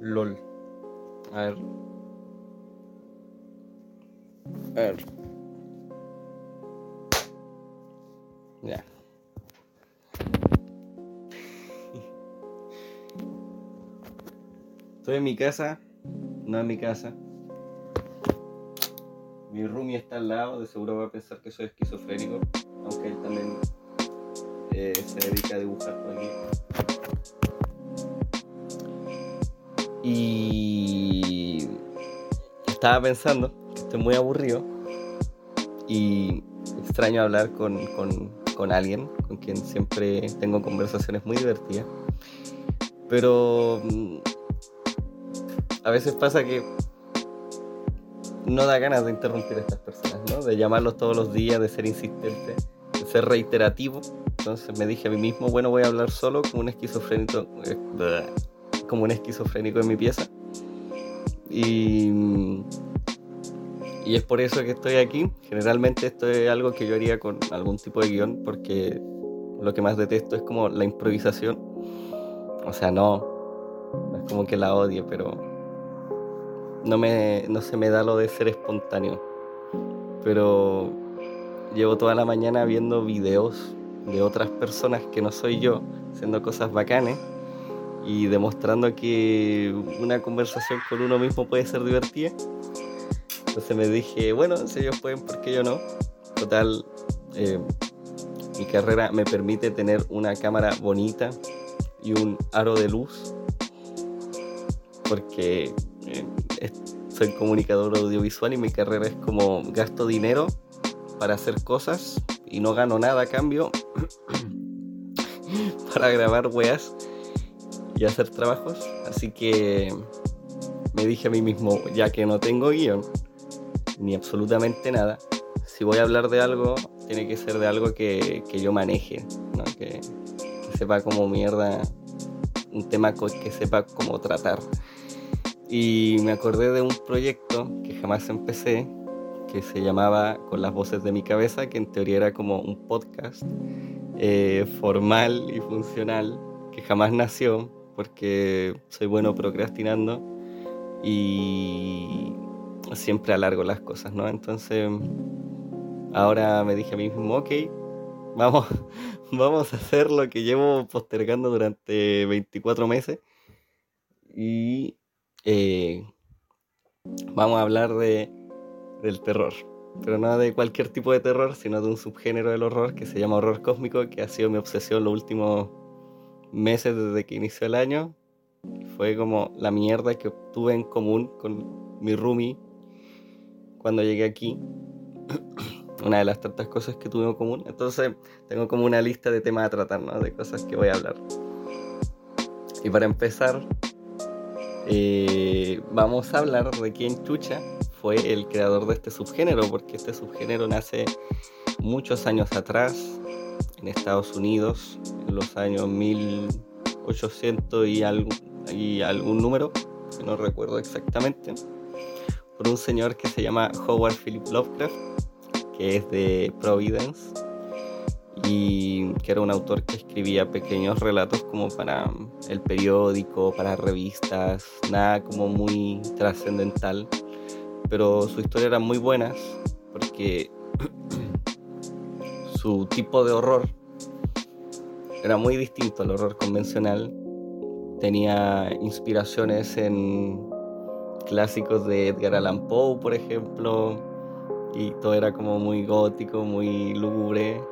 LOL. A ver. A ver. Ya. Estoy en mi casa. No en mi casa. Mi roomie está al lado, de seguro va a pensar que soy esquizofrénico, aunque él también eh, se dedica a dibujar por aquí. Estaba pensando estoy muy aburrido y extraño hablar con, con, con alguien con quien siempre tengo conversaciones muy divertidas. Pero mm, a veces pasa que no da ganas de interrumpir a estas personas, ¿no? De llamarlos todos los días, de ser insistente, de ser reiterativo. Entonces me dije a mí mismo, bueno, voy a hablar solo como un esquizofrénico, eh, como un esquizofrénico en mi pieza. Y, y es por eso que estoy aquí. Generalmente esto es algo que yo haría con algún tipo de guion, porque lo que más detesto es como la improvisación. O sea, no, es como que la odie, pero no, me, no se me da lo de ser espontáneo. Pero llevo toda la mañana viendo videos de otras personas que no soy yo, haciendo cosas bacanes y demostrando que una conversación con uno mismo puede ser divertida. Entonces me dije, bueno, si ellos pueden, ¿por qué yo no? Total, eh, mi carrera me permite tener una cámara bonita y un aro de luz. Porque eh, soy comunicador audiovisual y mi carrera es como gasto dinero para hacer cosas y no gano nada a cambio para grabar weas y hacer trabajos. Así que me dije a mí mismo, ya que no tengo guion ni absolutamente nada, si voy a hablar de algo, tiene que ser de algo que, que yo maneje, ¿no? que, que sepa como mierda, un tema que sepa cómo tratar. Y me acordé de un proyecto que jamás empecé, que se llamaba Con las voces de mi cabeza, que en teoría era como un podcast eh, formal y funcional, que jamás nació porque soy bueno procrastinando y siempre alargo las cosas, ¿no? Entonces, ahora me dije a mí mismo, ok, vamos, vamos a hacer lo que llevo postergando durante 24 meses y eh, vamos a hablar de, del terror. Pero no de cualquier tipo de terror, sino de un subgénero del horror que se llama horror cósmico, que ha sido mi obsesión los últimos meses desde que inició el año. Fue como la mierda que obtuve en común con mi roomie cuando llegué aquí. una de las tantas cosas que tuve en común. Entonces tengo como una lista de temas a tratar, ¿no? De cosas que voy a hablar. Y para empezar, eh, vamos a hablar de quién chucha fue el creador de este subgénero, porque este subgénero nace muchos años atrás en Estados Unidos, en los años 1800 y, y algún número, que no recuerdo exactamente, por un señor que se llama Howard Philip Lovecraft, que es de Providence y que era un autor que escribía pequeños relatos como para el periódico, para revistas, nada como muy trascendental, pero su historia era muy buenas porque su tipo de horror. Era muy distinto al horror convencional, tenía inspiraciones en clásicos de Edgar Allan Poe, por ejemplo, y todo era como muy gótico, muy lúgubre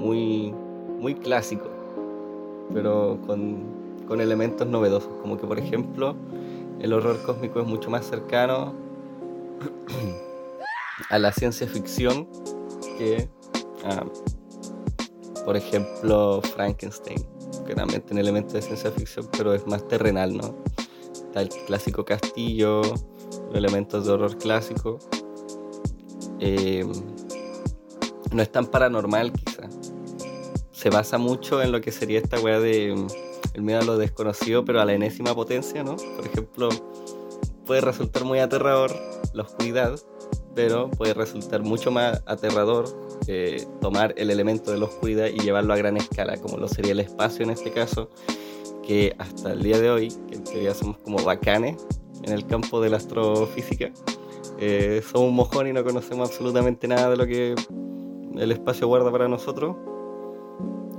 muy, muy clásico, pero con, con elementos novedosos, como que por ejemplo el horror cósmico es mucho más cercano a la ciencia ficción que por ejemplo, Frankenstein, que también tiene elementos de ciencia ficción, pero es más terrenal, ¿no? Está el clásico castillo, los elementos de horror clásico. Eh, no es tan paranormal quizá. Se basa mucho en lo que sería esta weá de mm, el miedo a lo desconocido, pero a la enésima potencia, ¿no? Por ejemplo, puede resultar muy aterrador la oscuridad, pero puede resultar mucho más aterrador eh, tomar el elemento de la oscuridad y llevarlo a gran escala, como lo sería el espacio en este caso, que hasta el día de hoy, que sería somos como bacanes en el campo de la astrofísica. Eh, somos un mojón y no conocemos absolutamente nada de lo que el espacio guarda para nosotros.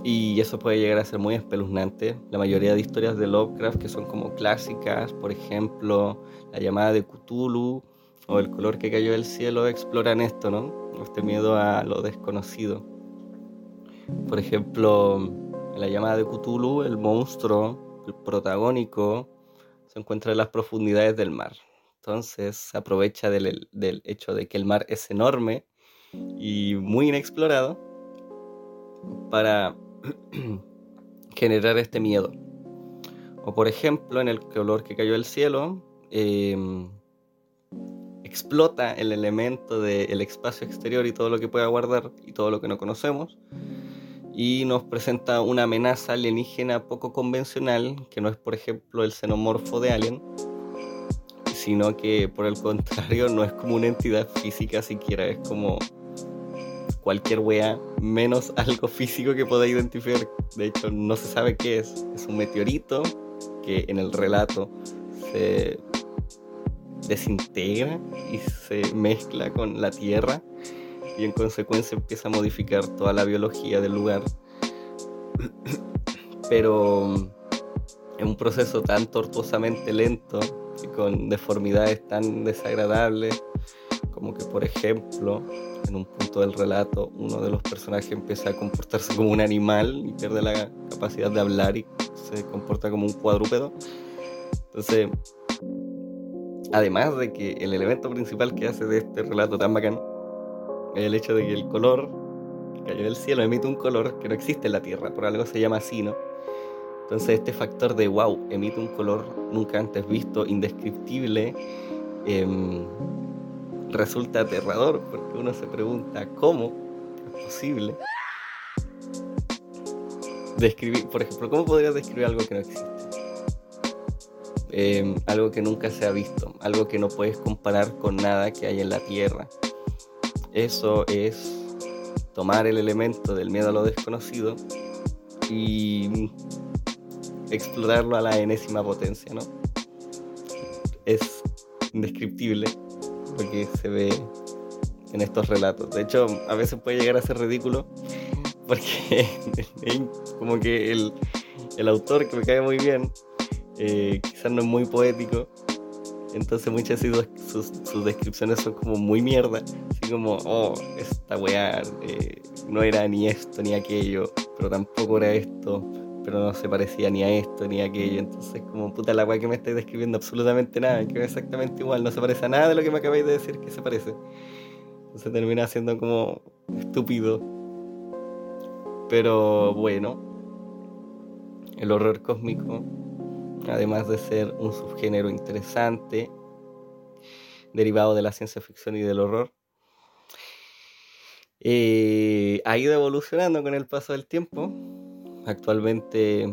Y eso puede llegar a ser muy espeluznante. La mayoría de historias de Lovecraft que son como clásicas, por ejemplo, La llamada de Cthulhu o El color que cayó del cielo, exploran esto, ¿no? Este miedo a lo desconocido. Por ejemplo, en La llamada de Cthulhu, el monstruo, el protagónico, se encuentra en las profundidades del mar. Entonces se aprovecha del, del hecho de que el mar es enorme y muy inexplorado para generar este miedo. O por ejemplo, en el color que cayó del cielo, em, explota el elemento del espacio exterior y todo lo que pueda guardar y todo lo que no conocemos. Y nos presenta una amenaza alienígena poco convencional, que no es por ejemplo el xenomorfo de Alien, sino que por el contrario no es como una entidad física siquiera, es como cualquier wea menos algo físico que pueda identificar. De hecho, no se sabe qué es. Es un meteorito que en el relato se desintegra y se mezcla con la Tierra y en consecuencia empieza a modificar toda la biología del lugar. Pero es un proceso tan tortuosamente lento y con deformidades tan desagradables como que por ejemplo en un punto del relato uno de los personajes empieza a comportarse como un animal y pierde la capacidad de hablar y se comporta como un cuadrúpedo. Entonces, además de que el elemento principal que hace de este relato tan bacán es el hecho de que el color que cayó del cielo emite un color que no existe en la Tierra, por algo se llama así, ¿no? Entonces este factor de wow, emite un color nunca antes visto, indescriptible, eh, resulta aterrador porque uno se pregunta cómo es posible describir, por ejemplo, ¿cómo podrías describir algo que no existe? Em, algo que nunca se ha visto, algo que no puedes comparar con nada que hay en la Tierra. Eso es tomar el elemento del miedo a lo desconocido y explorarlo a la enésima potencia, ¿no? Es indescriptible que se ve en estos relatos. De hecho, a veces puede llegar a ser ridículo porque como que el, el, autor que me cae muy bien eh, quizás no es muy poético. Entonces muchas de sus, descripciones son como muy mierda. Así como, oh, esta weá eh, no era ni esto ni aquello, pero tampoco era esto pero no se parecía ni a esto ni a aquello. Entonces, como puta la weá que me estáis describiendo absolutamente nada, que es exactamente igual, no se parece a nada de lo que me acabáis de decir que se parece. Entonces termina siendo como estúpido. Pero bueno, el horror cósmico, además de ser un subgénero interesante, derivado de la ciencia ficción y del horror, eh, ha ido evolucionando con el paso del tiempo Actualmente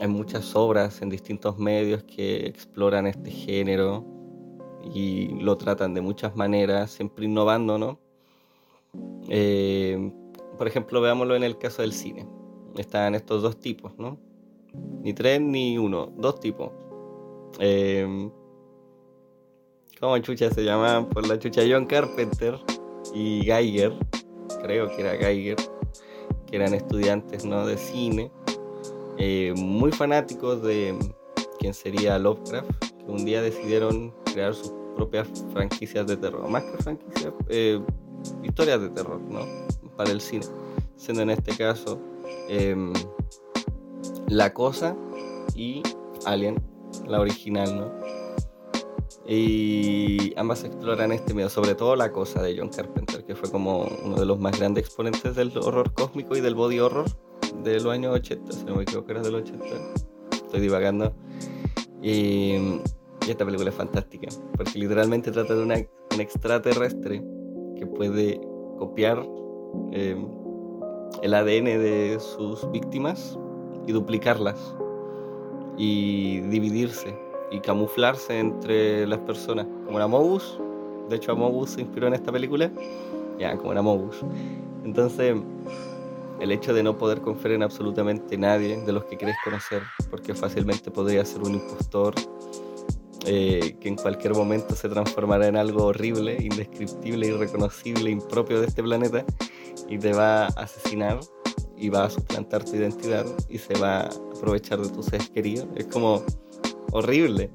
hay muchas obras en distintos medios que exploran este género y lo tratan de muchas maneras, siempre innovando, ¿no? Eh, por ejemplo, veámoslo en el caso del cine. Están estos dos tipos, ¿no? Ni tres ni uno, dos tipos. Eh, ¿Cómo chucha se llamaban? Por la chucha John Carpenter y Geiger, creo que era Geiger que eran estudiantes ¿no? de cine, eh, muy fanáticos de quien sería Lovecraft, que un día decidieron crear sus propias franquicias de terror, más que franquicias, eh, historias de terror, ¿no? Para el cine, siendo en este caso em, La Cosa y Alien, la original, ¿no? Y ambas exploran este miedo, sobre todo la cosa de John Carpenter, que fue como uno de los más grandes exponentes del horror cósmico y del body horror de los años 80, si no me equivoco, era del 80. Estoy divagando. Y, esta película es fantástica, porque literalmente trata de una, un extraterrestre que puede copiar em, el ADN de sus víctimas y duplicarlas y dividirse y camuflarse entre las personas, como era Mogus. De hecho, Mogus se inspiró en esta película, ya, como era Mogus. Entonces, el hecho de no poder confiar en absolutamente nadie de los que quieres conocer, porque fácilmente podría ser un impostor eh, que en cualquier momento se transformará en algo horrible, indescriptible, irreconocible, impropio de este planeta y te va a asesinar y va a suplantar tu identidad y se va a aprovechar de tus seres queridos. Es como horrible.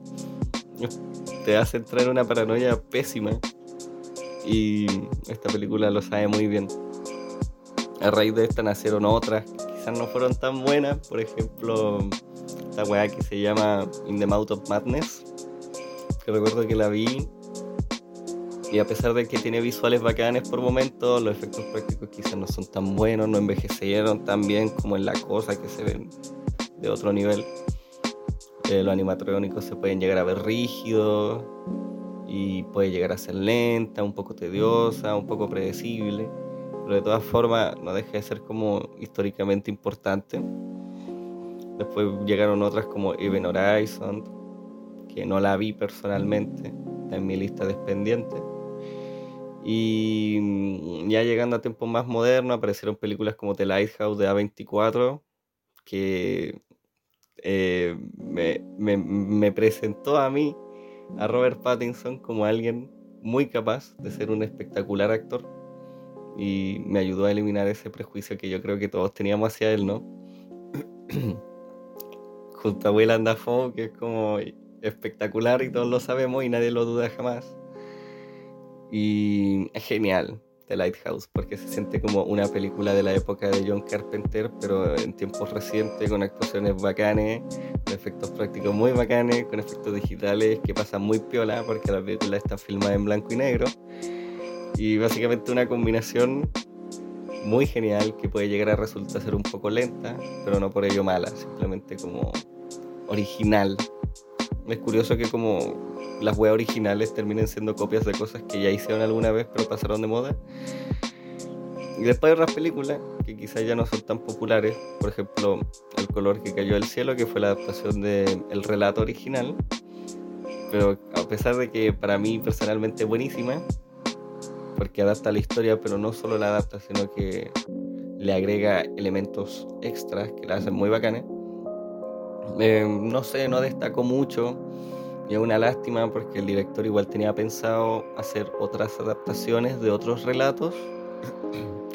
Te hace entrar en una paranoia pésima y esta película lo sabe muy bien. A raíz de esta nacieron otras que quizás no fueron tan buenas, por ejemplo, esta weá que se llama In the Mouth of Madness, que recuerdo que la vi y a pesar de que tiene visuales bacanes por momentos, los efectos prácticos quizás no son tan buenos, no envejecieron tan bien como en la cosa que se ven de otro nivel. Eh, los animatrónicos se pueden llegar a ver rígidos y puede llegar a ser lenta, un poco tediosa, un poco predecible, pero de todas formas no deja de ser como históricamente importante. Después llegaron otras como Even Horizon, que no la vi personalmente, en mi lista de pendientes y mm, ya llegando a tiempos más modernos, aparecieron películas como The Lighthouse de A24, que eh, me, presentó a mí, a Robert Pattinson, como alguien muy capaz de ser un espectacular actor. Y me ayudó a eliminar ese prejuicio que yo creo que todos teníamos hacia él, ¿no? Junto a Willem Dafoe, que es como espectacular y todos lo sabemos y nadie lo duda jamás. Y es genial The Lighthouse porque se siente como una película de la época de John Carpenter, pero en tiempos recientes, con actuaciones bacanes, con efectos prácticos muy bacanes, con efectos digitales que pasan muy piola porque la película está filmada en blanco y negro. Y básicamente una combinación muy genial que puede llegar a resultar ser un poco lenta, pero no por ello mala, simplemente como original. Es curioso que como las weas originales terminen siendo copias de cosas que ya hicieron alguna vez pero pasaron de moda. Y después hay otras películas que quizás ya no son tan populares, por ejemplo, El color que cayó del cielo, que fue la adaptación del el relato original, pero a pesar de que para mí personalmente es buenísima, porque adapta la historia, pero no solo la adapta, sino que le agrega elementos extras que la hacen muy bacanes. Eh, no sé, no destaco mucho y es una lástima porque el director igual tenía pensado hacer otras adaptaciones de otros relatos.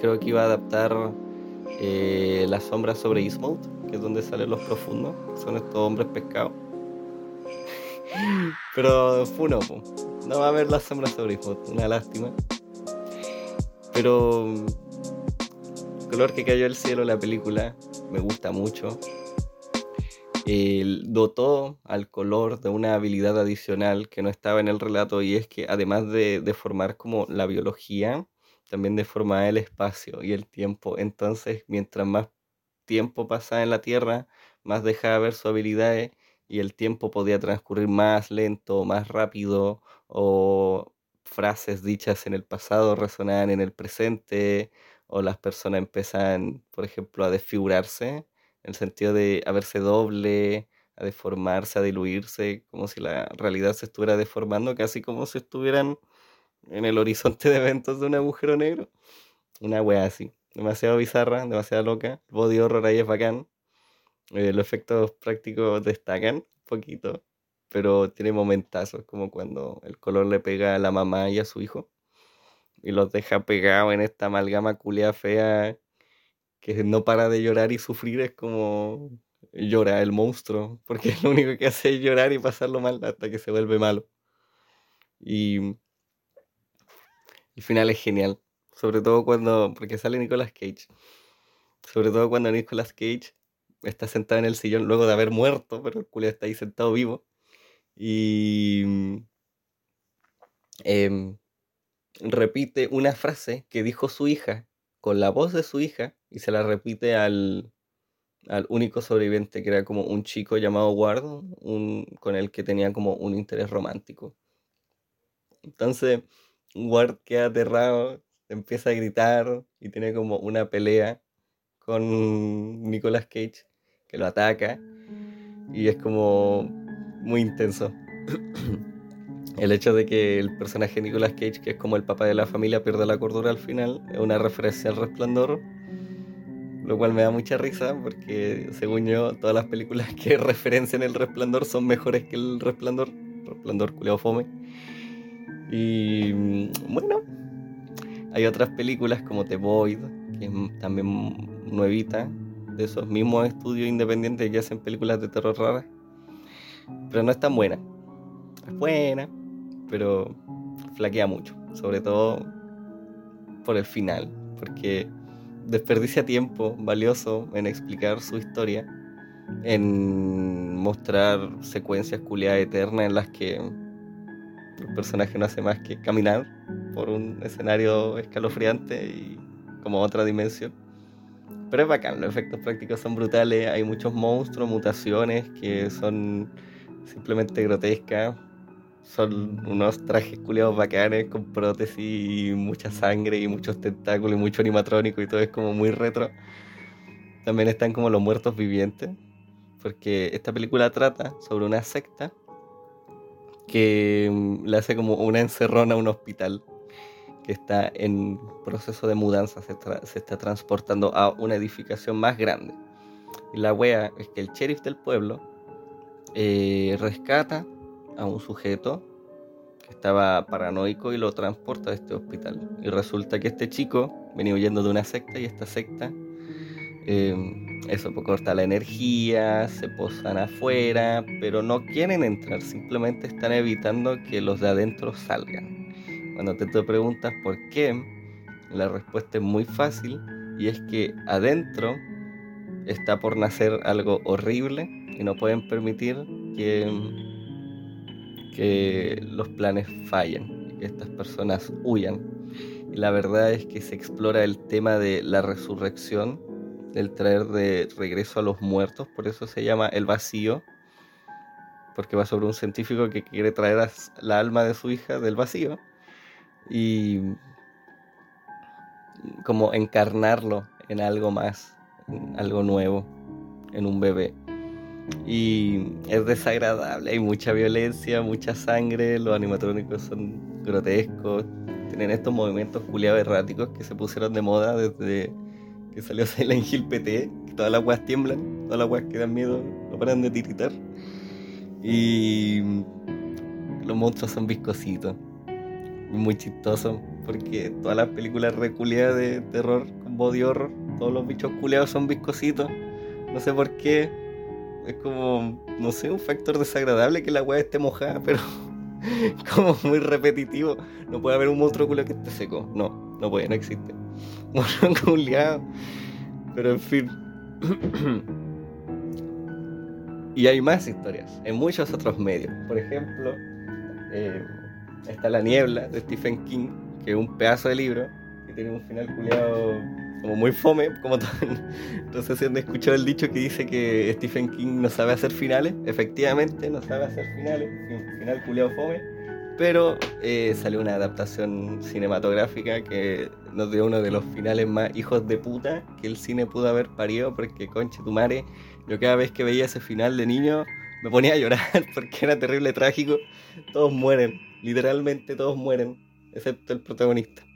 Creo que iba a adaptar eh, La sombra sobre Eastmouth, que es donde salen los profundos, son estos hombres pescados. Pero fue no, no va a haber La sombra sobre una lástima. Pero el color que cayó el cielo, la película, me gusta mucho dotó al color de una habilidad adicional que no estaba en el relato y es que además de, formar como la biología, también deformaba el espacio y el tiempo. Entonces, mientras más tiempo pasaba en la Tierra, más dejaba ver sus habilidades y el tiempo podía transcurrir más lento, más rápido, o frases dichas en el pasado resonaban en el presente, o las personas empezaban, por ejemplo, a desfigurarse en el sentido de a verse doble, a deformarse, a diluirse, como si la realidad se estuviera deformando, casi como si estuvieran en el horizonte de eventos de un agujero negro. Una wea así, demasiado bizarra, demasiado loca. Body horror ahí es bacán. Eh, los efectos prácticos destacan un poquito, pero tiene momentazos, como cuando el color le pega a la mamá y a su hijo y los deja pegados en esta amalgama culia fea que no para de llorar y sufrir es como llora el monstruo, porque lo único que hace es llorar y pasarlo mal hasta que se vuelve malo. Y el final es genial, sobre todo cuando, porque sale Nicolas Cage, sobre todo cuando Nicolas Cage está sentado en el sillón luego de haber muerto, pero el está ahí sentado vivo. Y em, repite una frase que dijo su hija con la voz de su hija y se la repite al, único sobreviviente que era como un chico llamado Ward, un, con el que tenía como un interés romántico. Entonces Ward queda aterrado, empieza a gritar y tiene como una pelea con Nicolas Cage que lo ataca y es como muy intenso. El hecho de que el personaje Nicolas Cage, que es como el papá de la familia, pierda la cordura al final, es una referencia al resplandor lo cual me da mucha risa porque según yo todas las películas que referencian el resplandor son mejores que el resplandor, resplandor culeado fome. Y mm, bueno, hay otras películas como The Void, que es también nuevita, de esos mismos estudios independientes que hacen películas de terror raras, pero no es tan buena. Es buena, pero flaquea mucho, sobre todo por el final, porque desperdicia tiempo valioso en explicar su historia, en mostrar secuencias culiadas eternas en las que el personaje no hace más que caminar por un escenario escalofriante y como otra dimensión. Pero es bacán, los efectos prácticos son brutales, hay muchos monstruos, mutaciones que son simplemente grotescas. Son unos trajes culiados bacanes con prótesis y mucha sangre y muchos tentáculos y mucho animatrónico y todo es como muy retro. También están como los muertos vivientes, porque esta película trata sobre una secta que mm, le hace como una encerrona a un hospital que está en proceso de mudanza, se, está transportando a una edificación más grande. Y la wea es que el sheriff del pueblo eh, rescata a un sujeto que estaba paranoico y lo transporta a este hospital. Y resulta que este chico venía huyendo de una secta y esta secta, eh, eso, pues corta la energía, se posan afuera, pero no quieren entrar, simplemente están evitando que los de adentro salgan. Cuando te, te preguntas por qué, la respuesta es muy fácil y es que adentro está por nacer algo horrible y no pueden permitir que, que los planes fallen, que estas personas huyan. Y la verdad es que se explora el tema de la resurrección, del traer de regreso a los muertos, por eso se llama el vacío, porque va sobre un científico que quiere traer la alma de su hija del vacío y como encarnarlo en algo más, en algo nuevo, en un bebé. Y es desagradable, hay mucha violencia, mucha sangre, los animatrónicos son grotescos, tienen estos movimientos culiados erráticos que se pusieron de moda desde que salió Silent Hill PT, todas las weas tiemblan, todas las weas que dan miedo, no paran de tiritar. Y los monstruos son viscositos, muy chistoso, porque todas las películas reculeadas de terror con body horror, todos los bichos culeados son viscositos, no sé por qué, es como, no sé, un factor desagradable que la weá esté mojada, pero como muy repetitivo. No puede haber un monstruo culo que esté seco. No, no puede, no existe. Monstruo culiado. Pero en fin. y hay más historias en muchos otros medios. Por ejemplo, eh, está La Niebla de Stephen King, que es un pedazo de libro que tiene un final culiado como muy fome, como todo. Entonces, si han escuchado el dicho que dice que Stephen King no sabe hacer finales, efectivamente no sabe hacer finales, final culiado fome, pero eh, salió una adaptación cinematográfica que nos dio uno de los finales más hijos de puta que el cine pudo haber parido, porque conche tu madre, yo cada vez que veía ese final de niño me ponía a llorar porque era terrible trágico, todos mueren, literalmente todos mueren, excepto el protagonista.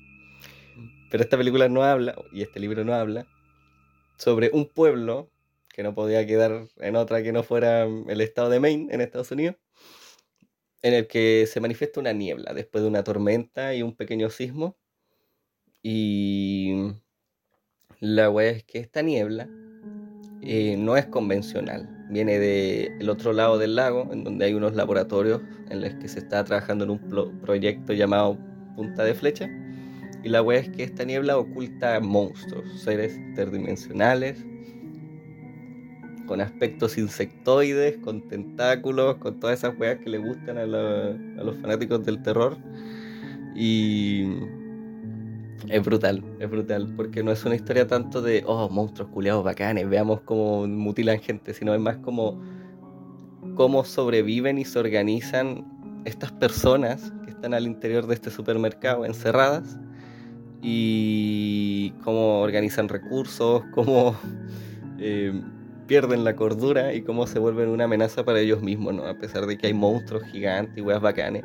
Pero esta película no habla, y este libro no habla, sobre un pueblo que no podía quedar en otra que no fuera el estado de Maine, en Estados Unidos, en el que se manifiesta una niebla después de una tormenta y un pequeño sismo. Y la wea es que esta niebla eh, no es convencional. Viene del otro lado del lago, en donde hay unos laboratorios en los que se está trabajando en un proyecto llamado Punta de Flecha y la wea es que esta niebla oculta monstruos, seres interdimensionales, con aspectos insectoides, con tentáculos, con todas esas weas que le gustan a, los fanáticos del terror. Y es brutal, es brutal, porque no es una historia tanto de, oh, monstruos culiados bacanes, veamos cómo mutilan gente, sino es más como cómo sobreviven y se organizan estas personas que están al interior de este supermercado encerradas y cómo organizan recursos, cómo eh, pierden la cordura y cómo se vuelven una amenaza para ellos mismos, ¿no? A pesar de que hay monstruos gigantes y weas bacanes,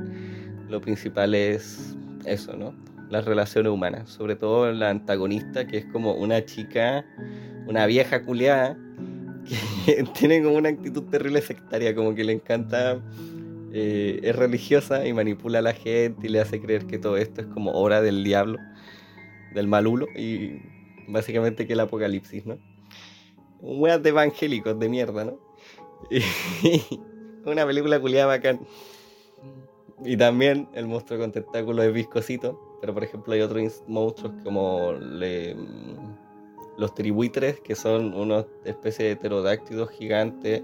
lo principal es eso, ¿no? las relaciones humanas, sobre todo la antagonista, que es como una chica, una vieja culiada, que tiene como una actitud terrible sectaria, como que le encanta, eh, es religiosa y manipula a la gente y le hace creer que todo esto es como obra del diablo, del malulo, y básicamente que el apocalipsis, ¿no? Weas de evangélicos de mierda, ¿no? una película culiada bacán. Y también el monstruo con tentáculos es viscosito, pero por ejemplo hay otros monstruos como los tribuitres, que son una especie de pterodáctilos gigantes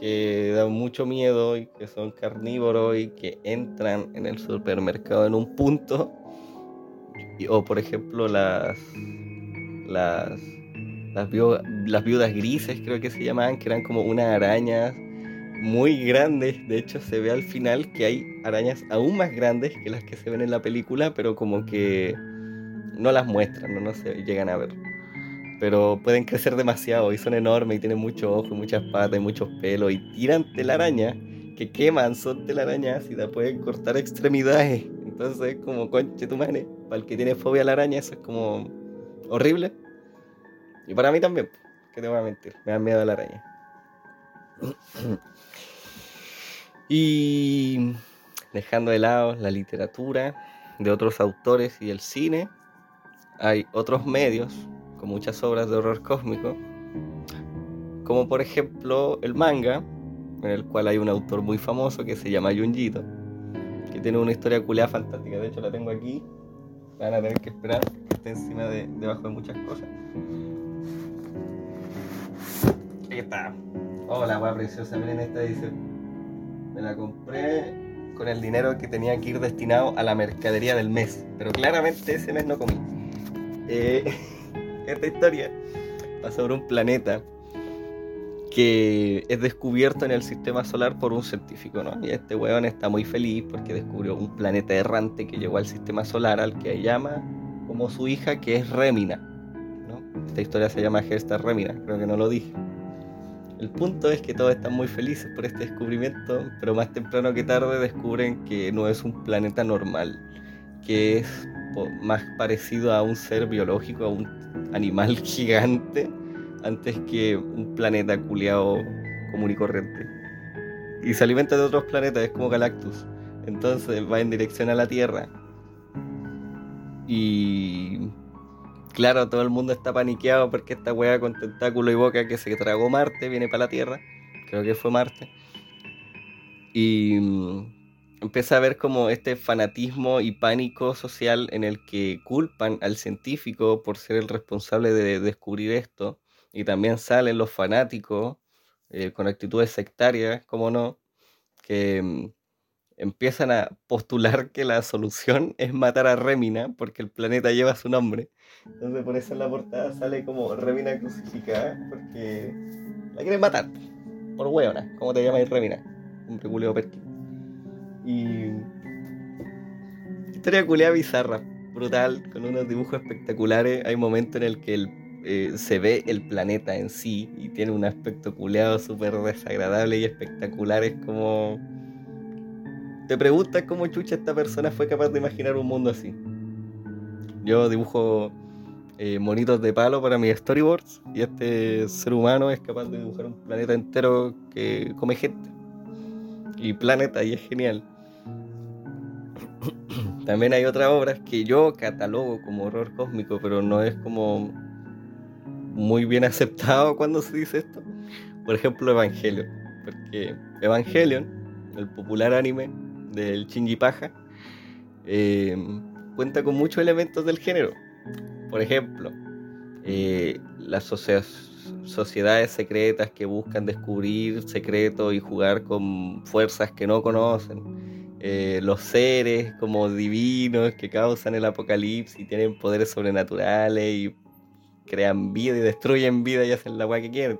que dan mucho miedo y que son carnívoros y que entran en el supermercado en un punto. O por ejemplo las las las, viudas grises creo que se llamaban, que eran como unas arañas muy grandes. De hecho, se ve al final que hay arañas aún más grandes que las que se ven en la película, pero como que no las muestran, no, no se llegan a ver. Pero pueden crecer demasiado y son enormes y tienen muchos ojos, muchas patas y muchos pelos y tiran telaraña que queman, son telarañas y la pueden cortar extremidades. Entonces, como conche tu mane, para el que tiene fobia a la araña, eso es como horrible. Y para mí también, que te voy a mentir, me da miedo a la araña. Y dejando de lado la literatura de otros autores y el cine, hay otros medios con muchas obras de horror cósmico, como por ejemplo el manga, en el cual hay un autor muy famoso que se llama Junjito, que tiene una historia culeada fantástica. De hecho, la tengo aquí. Van a tener que esperar que esté encima de, debajo de muchas cosas. Ahí está. Hola, oh, preciosa. Miren esta dice me la compré con el dinero que tenía que ir destinado a la mercadería del mes. Pero claramente ese mes no comí. Eh, esta historia va sobre un planeta que es descubierto en el sistema solar por un científico, ¿no? Y este weón está muy feliz porque descubrió un planeta errante que llegó al sistema solar al que llama como su hija, que es Remina. ¿no? Esta historia se llama Gesta Remina, creo que no lo dije. El punto es que todos están muy felices por este descubrimiento, pero más temprano que tarde descubren que no es un planeta normal, que es más parecido a un ser biológico, a un animal gigante, antes que un planeta culeado común y corriente. Y se alimenta de otros planetas, es como Galactus. Entonces va en dirección a la Tierra. Y claro, todo el mundo está paniqueado porque esta weá con tentáculo y boca que se tragó Marte viene para la Tierra. Creo que fue Marte. Y mm, empieza a ver como este fanatismo y pánico social en el que culpan al científico por ser el responsable de descubrir esto. Y también salen los fanáticos eh, con actitudes sectarias, como no, que mm, empiezan a postular que la solución es matar a Remina porque el planeta lleva su nombre. Entonces por eso en la portada sale como Remina crucificada porque la quieren matar. Por hueona. ¿Cómo te llamas Remina? Un culeo perkin. Y... Historia culea bizarra, brutal, con unos dibujos espectaculares. Hay momentos en el que eh, se ve el planeta en sí y tiene un aspecto culeado súper desagradable y espectacular. Es como te preguntas cómo chucha esta persona fue capaz de imaginar un mundo así. Yo dibujo eh, monitos de palo para mis storyboards y este ser humano es capaz de dibujar un planeta entero que come gente. Y planeta, y es genial. También hay otras obras que yo catalogo como horror cósmico, pero no es como muy bien aceptado cuando se dice esto. Por ejemplo, Evangelion. Porque Evangelion, el popular anime, del Shinji Paja, eh, cuenta con muchos elementos del género. Por ejemplo, eh, las sociedades secretas que buscan descubrir secretos y jugar con fuerzas que no conocen. Eh, los seres como divinos que causan el apocalipsis y tienen poderes sobrenaturales y crean vida y destruyen vida y hacen la agua que quieren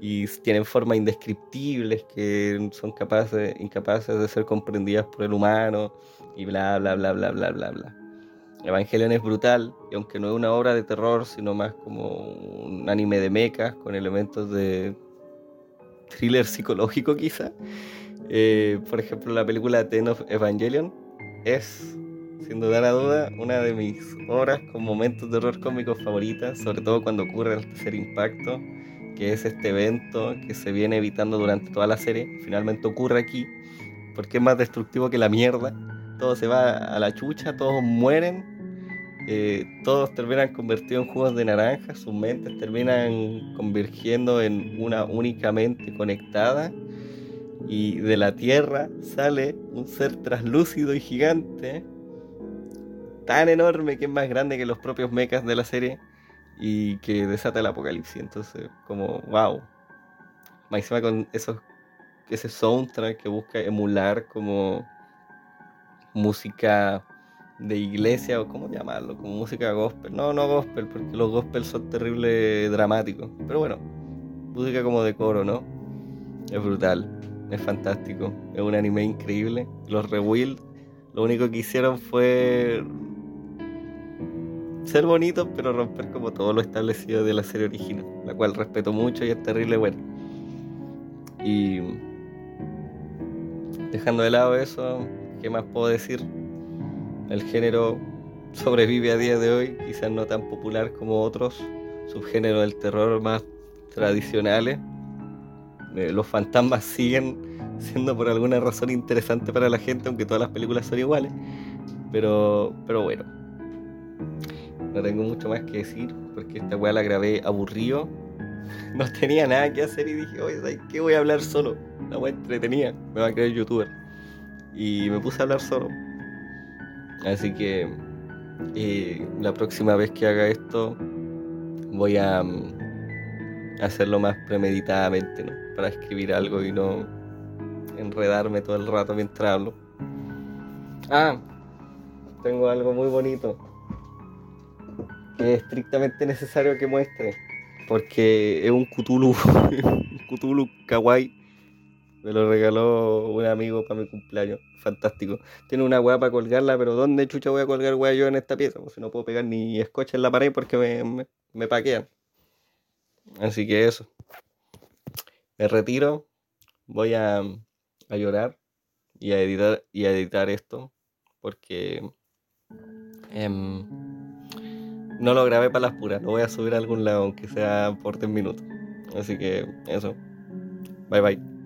y tienen formas indescriptibles que son capaces, incapaces de ser comprendidas por el humano y bla, bla, bla, bla, bla, bla, bla. Evangelion es brutal y aunque no es una obra de terror, sino más como un anime de mechas con elementos de thriller psicológico quizá. Eh, por ejemplo, la película Ten of Evangelion es sin duda a duda, una de mis obras con momentos de horror cómicos favoritas, sobre todo cuando ocurre el tercer impacto, que es este evento que se viene evitando durante toda la serie, finalmente ocurre aquí, porque es más destructivo que la mierda. Todo se va a la chucha, todos mueren, eh, todos terminan convertidos en jugos de naranja, sus mentes terminan convirtiendo en una única mente conectada y de la tierra sale un ser traslúcido y gigante, tan enorme que es más grande que los propios mechas de la serie y que desata el apocalipsis. Entonces, como, wow. Más encima con esos, ese soundtrack que busca emular como música de iglesia o cómo llamarlo, como música gospel. No, no gospel, porque los gospel son terribles dramáticos. Pero bueno, música como de coro, ¿no? Es brutal es fantástico, es un anime increíble. Los Rewild, lo único que hicieron fue ser bonitos, pero romper como todo lo establecido de la serie original, la cual respeto mucho y es terrible bueno. Y dejando de lado eso, ¿qué más puedo decir? El género sobrevive a día de hoy, quizás no tan popular como otros subgéneros del terror más tradicionales eh, los fantasmas siguen siendo por alguna razón interesante para la gente, aunque todas las películas son iguales. Pero, pero bueno, no tengo mucho más que decir, porque esta weá la grabé aburrido. No tenía nada que hacer y dije, oye, qué voy a hablar solo? La weá entretenida, me va a creer youtuber. Y me puse a hablar solo. Así que eh, la próxima vez que haga esto, voy a mm, hacerlo más premeditadamente, ¿no? Para escribir algo y no enredarme todo el rato mientras hablo. Ah, tengo algo muy bonito que es estrictamente necesario que muestre porque es un Cthulhu, un Cthulhu kawaii. Me lo regaló un amigo para mi cumpleaños. Fantástico. Tiene una weá para colgarla, pero ¿dónde chucha voy a colgar weá yo en esta pieza? Pues si no puedo pegar ni escocha en la pared porque me, me, me paquean. Así que eso. Me retiro. Voy a, a llorar y a editar, y a editar esto porque em, no lo grabé para las puras. Lo voy a subir a algún lado, aunque sea por 10 minutos. Así que eso. Bye bye.